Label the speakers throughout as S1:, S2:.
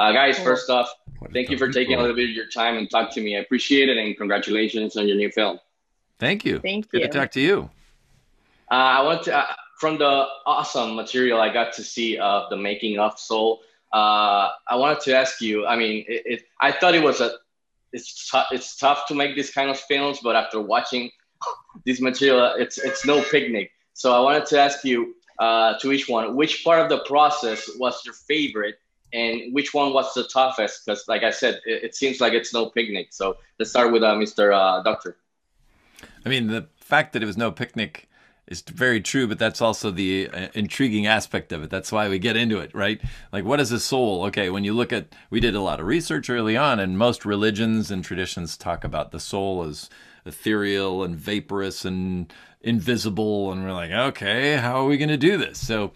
S1: Uh, guys, first off, thank you for taking a little bit of your time and talk to me. I appreciate it, and congratulations on your new film.
S2: Thank you.
S3: Thank
S2: Good
S3: you.
S2: to talk to you.
S1: Uh, I want to, uh, from the awesome material I got to see of the making of Soul. Uh, I wanted to ask you. I mean, it, it, I thought it was a, it's t- it's tough to make this kind of films, but after watching this material, it's it's no picnic. So I wanted to ask you uh, to each one, which part of the process was your favorite, and which one was the toughest? Because, like I said, it, it, seems like it's no picnic. So let's start with uh, Mr. Uh, Docter.
S2: I mean, the fact that it was no picnic is very true, but that's also the uh, intriguing aspect of it. That's why we get into it, right? Like, what is a soul? Okay, when you look at, we did a lot of research early on, and most religions and traditions talk about the soul as ethereal and vaporous and invisible. And we're like, okay, how are we going to do this? So,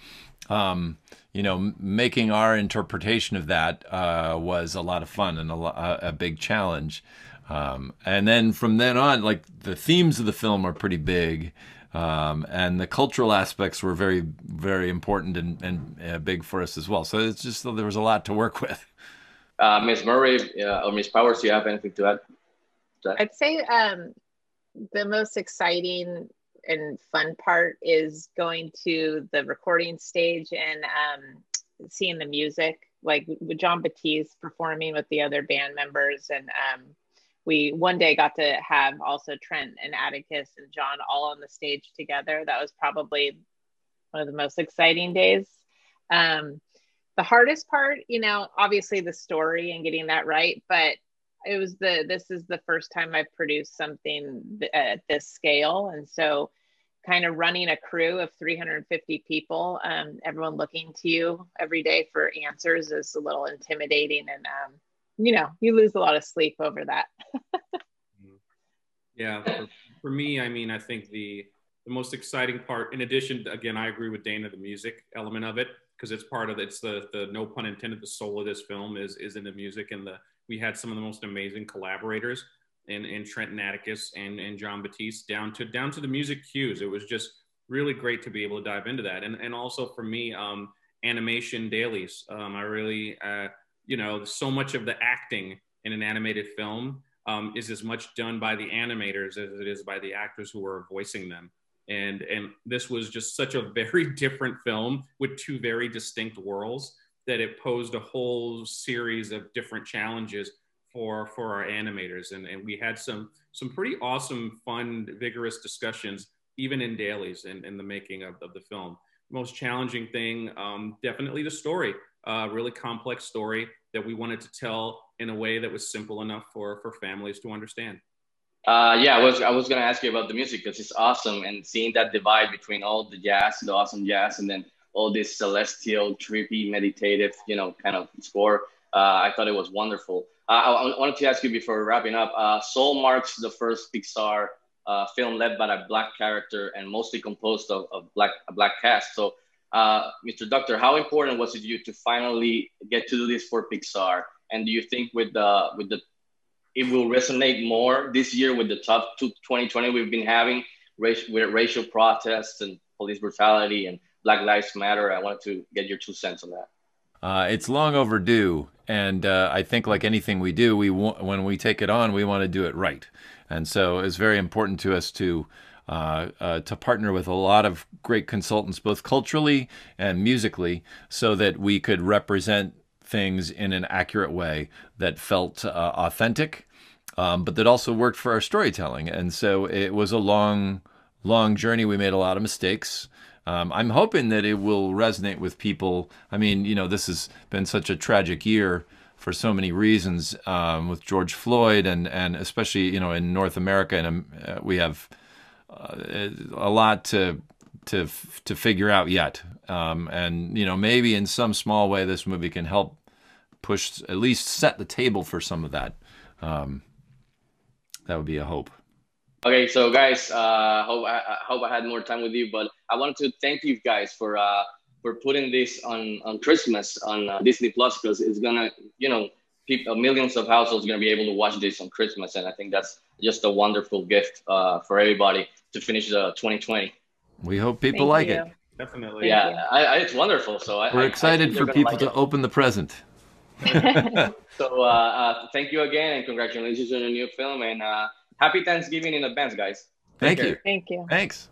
S2: um, you know, making our interpretation of that uh, was a lot of fun and a, a big challenge. Um, and then from then on, like the themes of the film are pretty big. Um, and the cultural aspects were very, very important and, and uh, big for us as well. So it's just there was a lot to work with.
S1: Uh, Ms. Murray uh, or Ms. Powers, do you have anything to add? To
S3: that? I'd say um, the most exciting and fun part is going to the recording stage and um, seeing the music, like with Jon Batiste performing with the other band members and um, we one day got to have also Trent and Atticus and Jon all on the stage together. That was probably one of the most exciting days. Um, the hardest part, you know, obviously the story and getting that right, but it was the this is the first time I've produced something at this scale, and so kind of running a crew of 350 people, um, everyone looking to you every day for answers is a little intimidating and um, you know, you lose a lot of sleep over that.
S4: yeah, for, for, me, I mean, I think the the most exciting part, in addition, again, I agree with Dana, the music element of it, because it's part of it's the the no pun intended, the soul of this film is is in the music, and the we had some of the most amazing collaborators in in Trent Atticus and and Jon Batiste down to down to the music cues. It was just really great to be able to dive into that, and and also for me, um, animation dailies. Um, I really. Uh, you know, so much of the acting in an animated film um, is as much done by the animators as it is by the actors who are voicing them. And and this was just such a very different film with two very distinct worlds that it posed a whole series of different challenges for for our animators. And and we had some some pretty awesome, fun, vigorous discussions even in dailies in, in the making of, of the film. Most challenging thing, um, definitely the story a really complex story that we wanted to tell in a way that was simple enough for for families to understand.
S1: Uh, yeah, I was I was gonna ask you about the music because it's awesome and seeing that divide between all the jazz, the awesome jazz, and then all this celestial, trippy, meditative, you know, kind of score. Uh, I thought it was wonderful. Uh, I, wanted to ask you before wrapping up. Uh, Soul marks the first Pixar uh, film led by a black character and mostly composed of, of black a black cast. So uh, Mr. Docter, how important was it to you to finally get to do this for Pixar? And do you think with the with the it will resonate more this year with the tough 2020 we've been having with racial protests and police brutality and Black Lives Matter? I wanted to get your two cents on that.
S2: Uh, it's long overdue, and uh, I think like anything we do, we when we take it on, we want to do it right, and so it's very important to us to uh, uh, to partner with a lot of great consultants, both culturally and musically, so that we could represent things in an accurate way that felt uh, authentic, um, but that also worked for our storytelling. And so it was a long, long journey. We made a lot of mistakes. Um, I'm hoping that it will resonate with people. I mean, you know, this has been such a tragic year for so many reasons um, with George Floyd, and and especially you know in North America, and um, uh, we have uh, a lot to to to figure out yet. Um, and you know, maybe in some small way, this movie can help push at least set the table for some of that. Um, that would be a hope.
S1: Okay, so guys, uh, hope I, I, hope I had more time with you, but I wanted to thank you guys for uh, for putting this on on Christmas on uh, Disney Plus because it's gonna, you know, people, millions of households gonna be able to watch this on Christmas, and I think that's just a wonderful gift uh, for everybody to finish the 2020.
S2: We hope people Thank like you. it.
S4: Definitely.
S1: Yeah, I, I, it's wonderful. So
S2: I, we're excited for people like to it. open the present.
S1: so uh, uh, thank you again and congratulations on your new film and uh, happy Thanksgiving in advance, guys.
S2: Thank you.
S3: Thank you.
S2: Thanks.